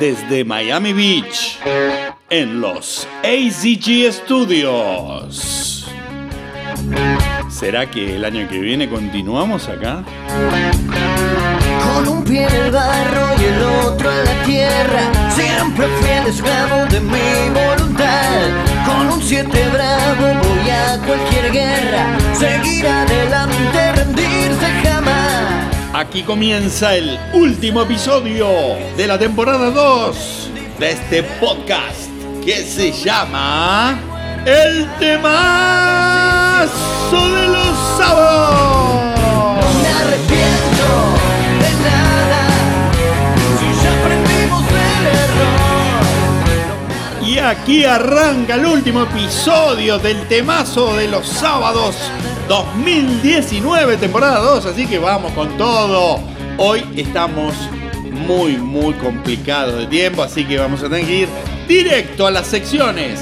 desde Miami Beach, en los ACG Studios. ¿Será que el año que viene continuamos acá? Con un pie en el barro y el otro en la tierra, siempre fiel esclavo de mi voluntad. Con un siete bravo voy a cualquier guerra, seguir adelante, rendirse jamás. Aquí comienza el último episodio de la temporada 2 de este podcast que se llama El temazo de los sábados. No me arrepiento de nada, si ya aprendimos del error. Y aquí arranca el último episodio del temazo de los sábados 2019, temporada 2, así que vamos con todo. Hoy estamos muy, muy complicados de tiempo, así que vamos a tener que ir directo a las secciones,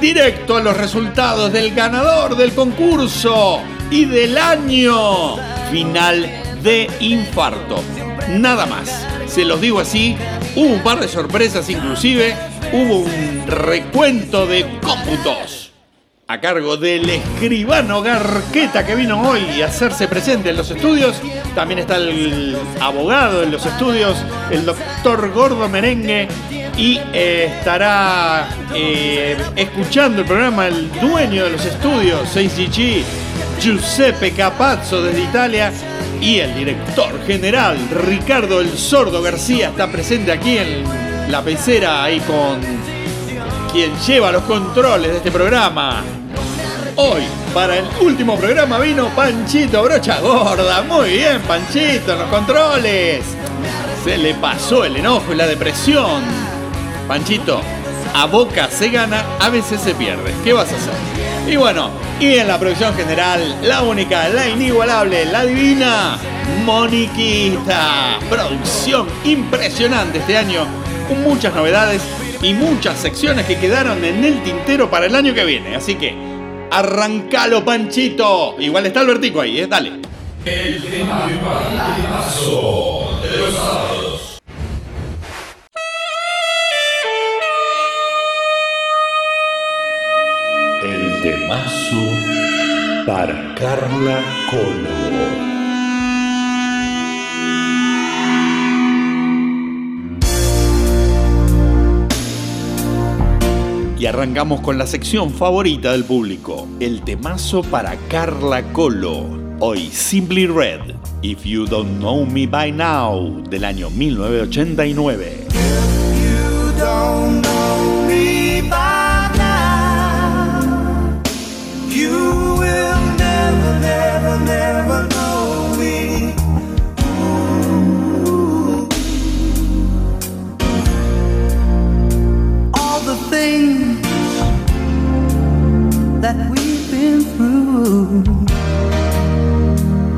directo a los resultados del ganador del concurso y del año final de infarto. Nada más, se los digo así, hubo un par de sorpresas inclusive, hubo un recuento de cómputos a cargo del escribano Garqueta que vino hoy a hacerse presente en los estudios. También está el abogado en los estudios, el doctor Gordo Merengue. Y eh, estará eh, escuchando el programa el dueño de los estudios, 6GG, Giuseppe Capazzo desde Italia. Y el director general, Ricardo El Sordo García, está presente aquí en la pecera ahí con quien lleva los controles de este programa. Hoy, para el último programa, vino Panchito Brocha Gorda. Muy bien, Panchito, en los controles. Se le pasó el enojo y la depresión. Panchito, a boca se gana, a veces se pierde. ¿Qué vas a hacer? Y bueno, y en la producción general, la única, la inigualable, la divina, Moniquita. Producción impresionante este año, con muchas novedades y muchas secciones que quedaron en el tintero para el año que viene. Así que Arrancalo, Panchito. Igual está Albertico ahí, ¿eh? Dale. El temazo de los sábados. El temazo para Carla Colo. Y arrancamos con la sección favorita del público, el temazo para Carla Colo. Hoy Simply Red, If You Don't Know Me By Now, del año 1989.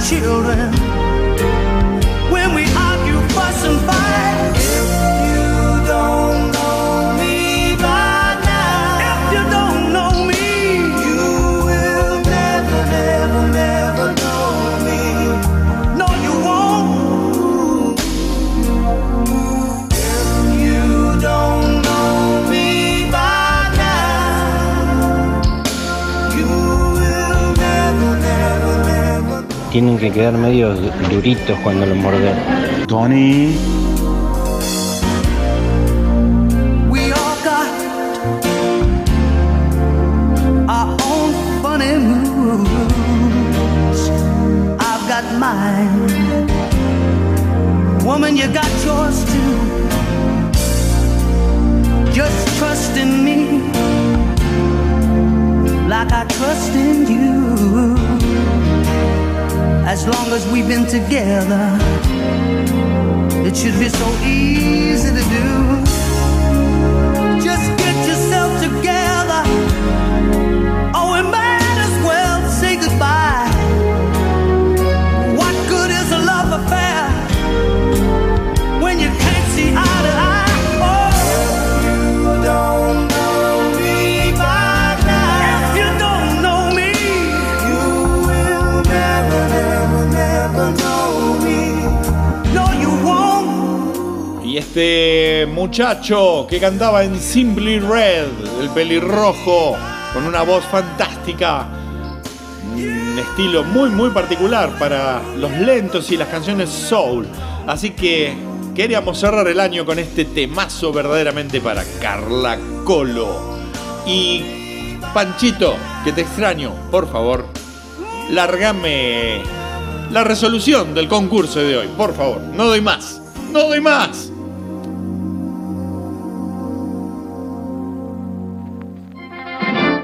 children when we argue, fuss, and fight. Tienen que quedar medio duritos cuando lo morden. Tony. Together, It should be so easy to do. Este muchacho que cantaba en Simply Red, el pelirrojo, con una voz fantástica, un estilo muy muy particular para los lentos y las canciones soul. Así que queríamos cerrar el año con este temazo verdaderamente para Carla Colo. Y Panchito, que te extraño, por favor, largame la resolución del concurso de hoy, por favor. No doy más, no doy más.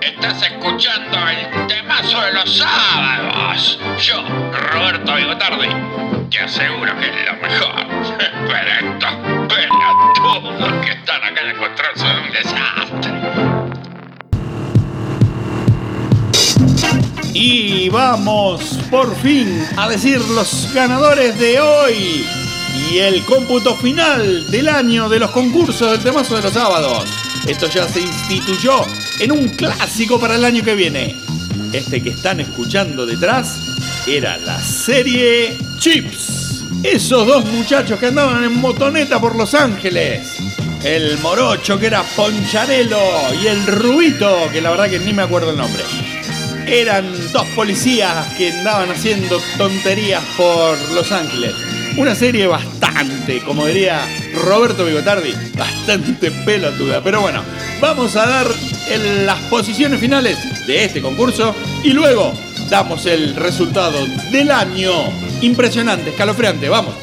Estás escuchando el temazo de los sábados. Yo, Roberto Bigotardi, te aseguro que es lo mejor. Pero estos pelotudos que están acá en el control son un desastre. Y vamos por fin a decir los ganadores de hoy y el cómputo final del año de los concursos del temazo de los sábados. Esto ya se instituyó en un clásico para el año que viene. Este que están escuchando detrás era la serie Chips. Esos dos muchachos que andaban en motoneta por Los Ángeles. El morocho que era Poncharelo y el rubito que la verdad que ni me acuerdo el nombre eran dos policías que andaban haciendo tonterías por Los Ángeles. Una serie bastante, como diría Roberto Bigotardi, bastante pelotuda. Pero bueno, vamos a dar las posiciones finales de este concurso y luego damos el resultado del año. Impresionante, escalofriante, vamos.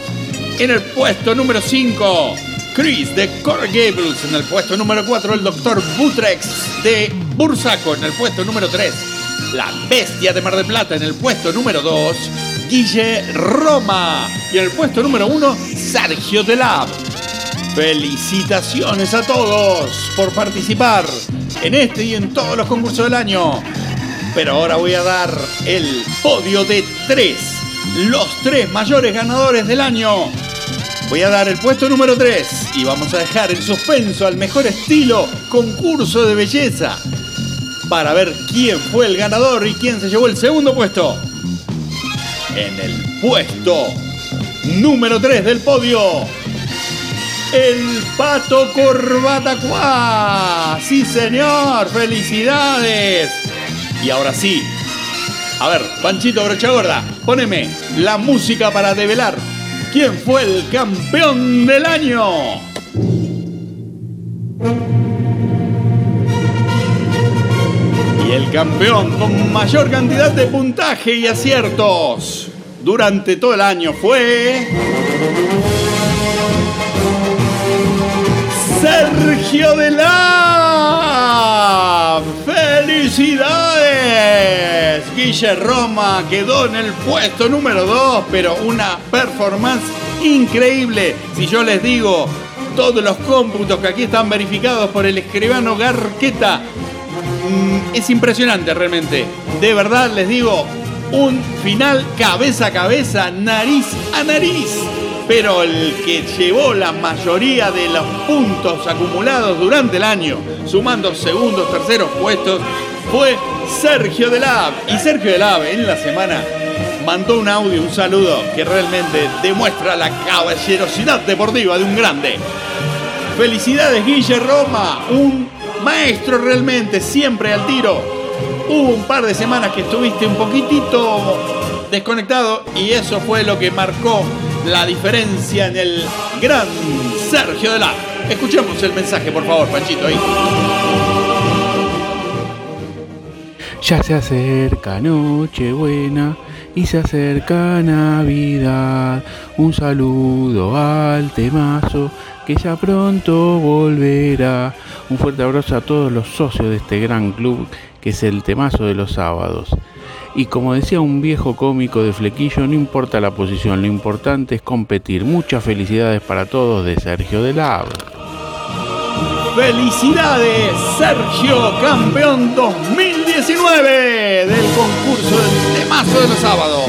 En el puesto número 5, Chris de Core Gables. En el puesto número 4, el Dr. Butrex de Bursaco. En el puesto número 3, La Bestia de Mar del Plata. En el puesto número 2, Guille Roma. Y el puesto número 1, Sergio Delab. Felicitaciones a todos por participar en este y en todos los concursos del año. Pero ahora voy a dar el podio de tres. Los tres mayores ganadores del año. Voy a dar el puesto número 3 y vamos a dejar en suspenso al mejor estilo concurso de belleza para ver quién fue el ganador y quién se llevó el segundo puesto. En el puesto número 3 del podio, el Pato Corbata Cuá. Sí, señor, felicidades. Y ahora sí, a ver, Panchito Brocha Gorda, poneme la música para develar quién fue el campeón del año. El campeón con mayor cantidad de puntaje y aciertos durante todo el año fue. Sergio de la ¡Felicidades! Guille Roma quedó en el puesto número 2, pero una performance increíble. Si yo les digo todos los cómputos que aquí están verificados por el escribano Garqueta, es impresionante realmente. De verdad les digo, un final cabeza a cabeza, nariz a nariz. Pero el que llevó la mayoría de los puntos acumulados durante el año, sumando segundos, terceros puestos, fue Sergio Delab. Y Sergio Delab en la semana mandó un audio, un saludo que realmente demuestra la caballerosidad deportiva de un grande. Felicidades Guille Roma, un maestro realmente, siempre al tiro. Hubo un par de semanas que estuviste un poquitito desconectado y eso fue lo que marcó la diferencia en el gran Sergio de la. Escuchemos el mensaje, por favor, Panchito, ahí. Ya se acerca Nochebuena y se acerca Navidad. Un saludo al temazo que ya pronto volverá. Un fuerte abrazo a todos los socios de este gran club que es el temazo de los sábados. Y como decía un viejo cómico de flequillo, no importa la posición, lo importante es competir. Muchas felicidades para todos de Sergio de Lab. Felicidades, Sergio, campeón 2019 del concurso del temazo de los sábados.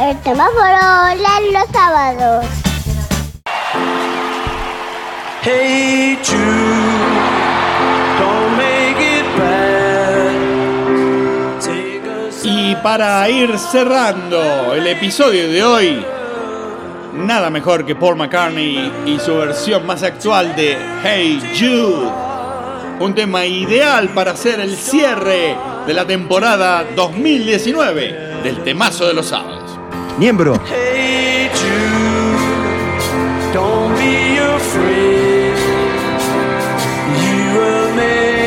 El semáforo de los sábados. Hey Jude, don't make it bad. Take a Y para ir cerrando el episodio de hoy, nada mejor que Paul McCartney y su versión más actual de Hey Jude. Un tema ideal para hacer el cierre de la temporada 2019 del temazo de los sábados. Miembro. Hey Jude, don't be afraid. You were made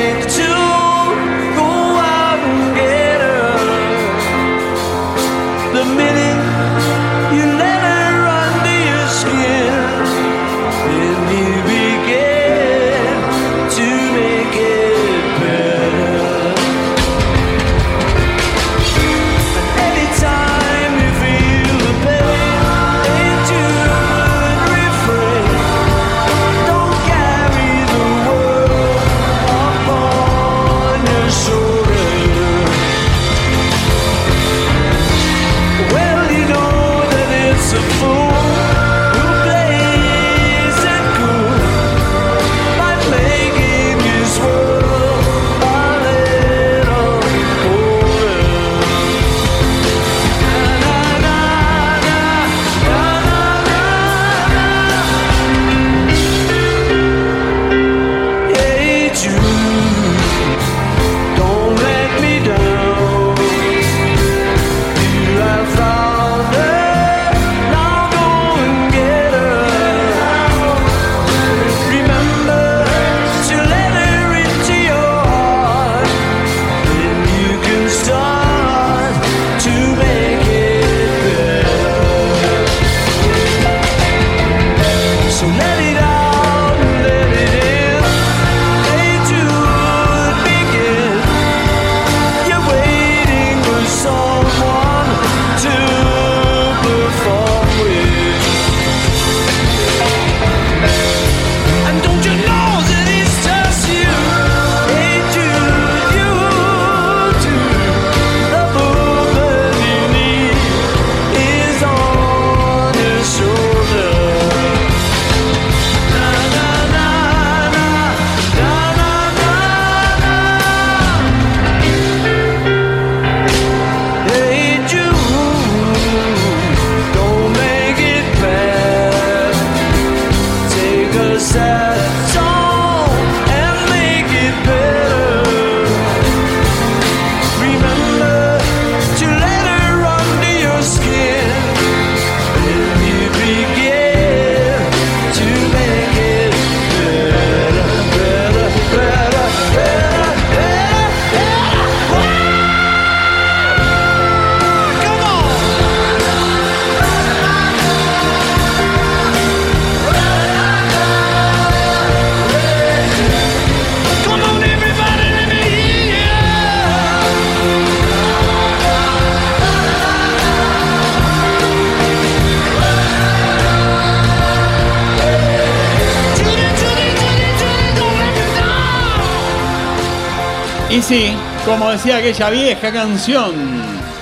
Y sí, como decía aquella vieja canción,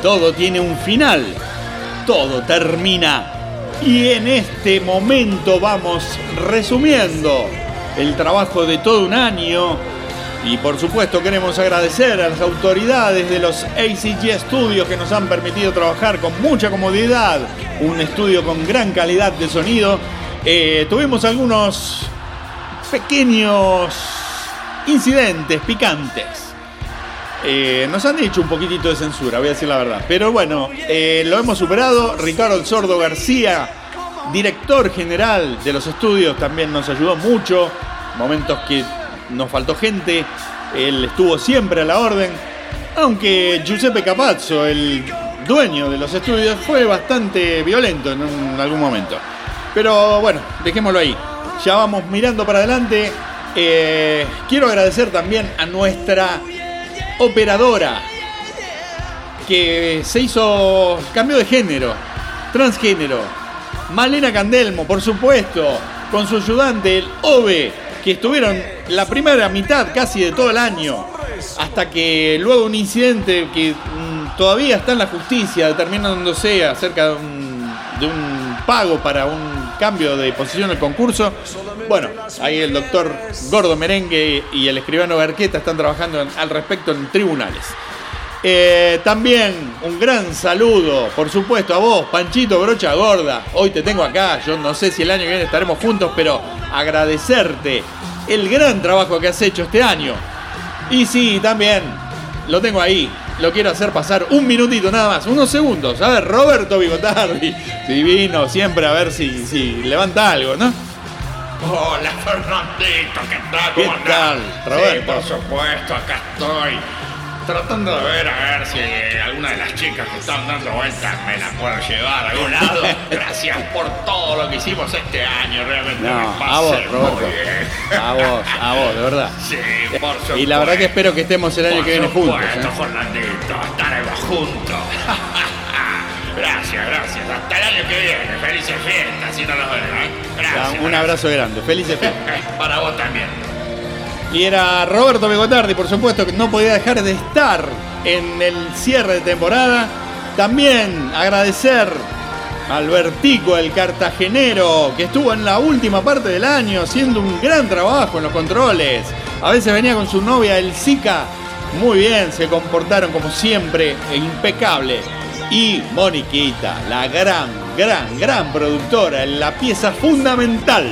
todo tiene un final, todo termina. Y en este momento vamos resumiendo el trabajo de todo un año. Y por supuesto queremos agradecer a las autoridades de los ACG Studios que nos han permitido trabajar con mucha comodidad, un estudio con gran calidad de sonido. Eh, tuvimos algunos pequeños incidentes picantes. Eh, nos han hecho un poquitito de censura, voy a decir la verdad. Pero bueno, eh, lo hemos superado. Ricardo El Sordo García, director general de los estudios, también nos ayudó mucho. Momentos que nos faltó gente. Él estuvo siempre a la orden. Aunque Giuseppe Capazzo, el dueño de los estudios, fue bastante violento en, algún momento. Pero bueno, dejémoslo ahí. Ya vamos mirando para adelante. Eh, quiero agradecer también a nuestra operadora, que se hizo cambio de género, transgénero. Malena Candelmo, por supuesto, con su ayudante, el Ove, que estuvieron la primera mitad casi de todo el año, hasta que luego un incidente que mm, todavía está en la justicia, determinándose acerca de un, pago para un cambio de posición en el concurso. Bueno, ahí el doctor Gordo Merengue y el escribano Berqueta están trabajando al respecto en tribunales. Eh, también un gran saludo, por supuesto, a vos, Panchito Brocha Gorda. Hoy te tengo acá. Yo no sé si el año que viene estaremos juntos, pero agradecerte el gran trabajo que has hecho este año. Y sí, también lo tengo ahí. Lo quiero hacer pasar un minutito nada más, unos segundos. A ver, Roberto Bigotardi, divino, siempre a ver si, si levanta algo, ¿no? Hola Fernandito, ¿qué tal? ¿Qué ¿Cómo tal, Roberto? Sí, por supuesto, acá estoy. Tratando de ver a ver si alguna de las chicas que están dando vueltas me la puedo llevar a algún lado. Gracias por todo lo que hicimos este año, realmente No, me a pasé vos, muy Roberto. bien. A vos, a vos, de verdad. Sí, por supuesto. Y la verdad que espero que estemos el año Por que viene juntos. supuesto, ¿eh? Fernandito, estaremos juntos. gracias, gracias. Que viene. Felices fiestas, si no nos vemos. ¿eh? Gracias. Un abrazo grande, felices fiestas. Para vos también. Y era Roberto Begotardi, por supuesto, que no podía dejar de estar en el cierre de temporada. También agradecer a Albertico, el cartagenero, que estuvo en la última parte del año haciendo un gran trabajo en los controles. A veces venía con su novia, el Zika. Muy bien, se comportaron como siempre, e impecable. Y Moniquita, la gran, gran, gran productora, la pieza fundamental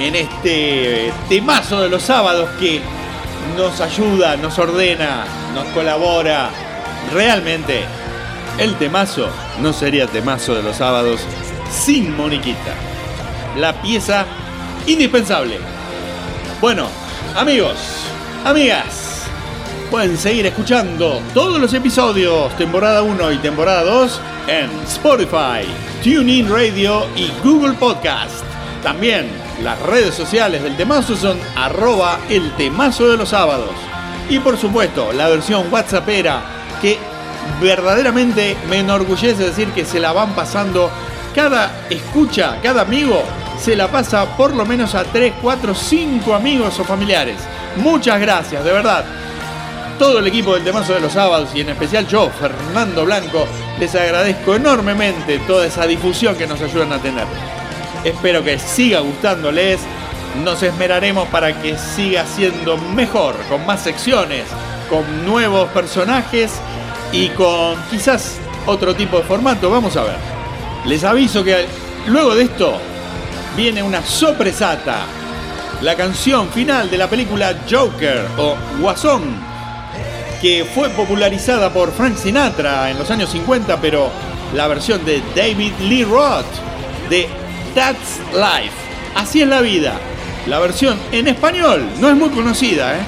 en este temazo de los sábados que nos ayuda, nos ordena, nos colabora. Realmente, el temazo no sería temazo de los sábados sin Moniquita. La pieza indispensable. Bueno, amigos, amigas, pueden seguir escuchando todos los episodios, temporada 1 y temporada 2, en Spotify, TuneIn Radio y Google Podcast. También las redes sociales del temazo son arroba el temazo de los sábados. Y por supuesto, la versión WhatsAppera que verdaderamente me enorgullece decir que se la van pasando cada escucha, cada amigo se la pasa por lo menos a 3, 4, 5 amigos o familiares. Muchas gracias, de verdad. Todo el equipo del Temazo de los Sábados y en especial yo, Fernando Blanco, les agradezco enormemente toda esa difusión que nos ayudan a tener. Espero que siga gustándoles. Nos esmeraremos para que siga siendo mejor, con más secciones, con nuevos personajes y con quizás otro tipo de formato. Vamos a ver. Les aviso que luego de esto viene una sorpresata. La canción final de la película Joker o Guasón, que fue popularizada por Frank Sinatra en los años 50, pero la versión de David Lee Roth de That's Life. Así es la vida. La versión en español no es muy conocida, ¿eh?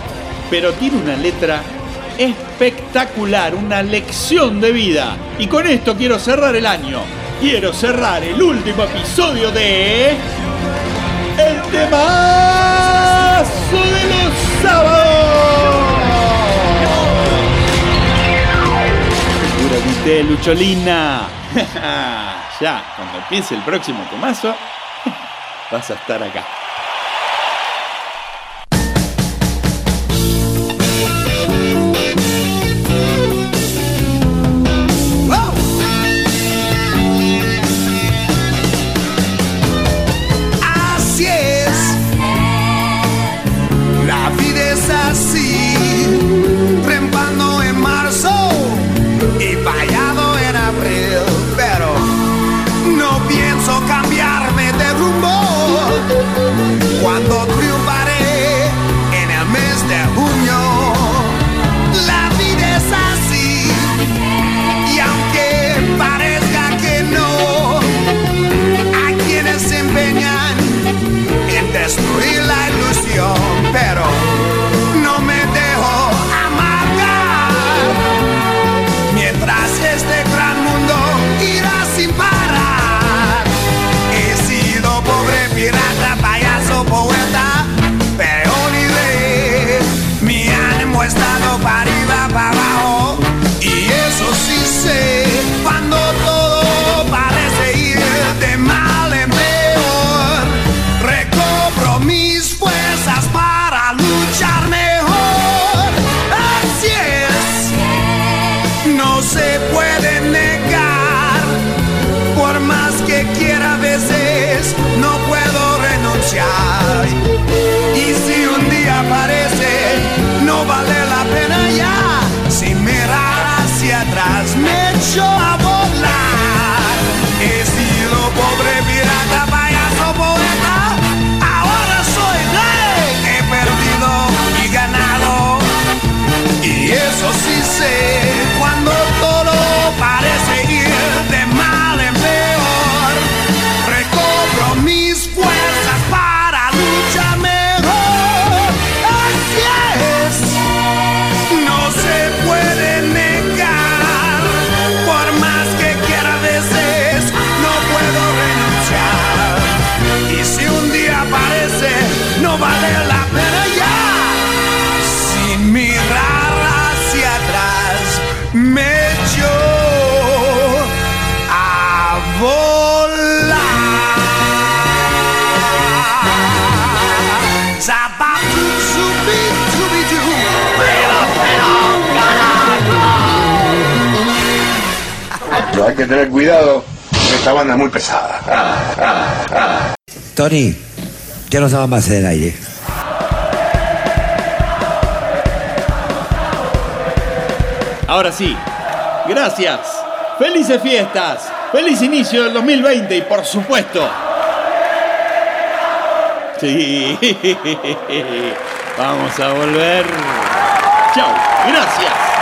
pero tiene una letra espectacular, una lección de vida. Y con esto quiero cerrar el año. Quiero cerrar el último episodio de... El temazo Seguramente, Lucholina. ya, cuando empiece el próximo temazo, vas a estar acá. se. Pero hay que tener cuidado, esta banda es muy pesada. Tony, ya no estaba más en el aire. Ahora sí, gracias. Felices fiestas. Feliz inicio del 2020 y por supuesto. Sí. Vamos a volver. Chao. Gracias.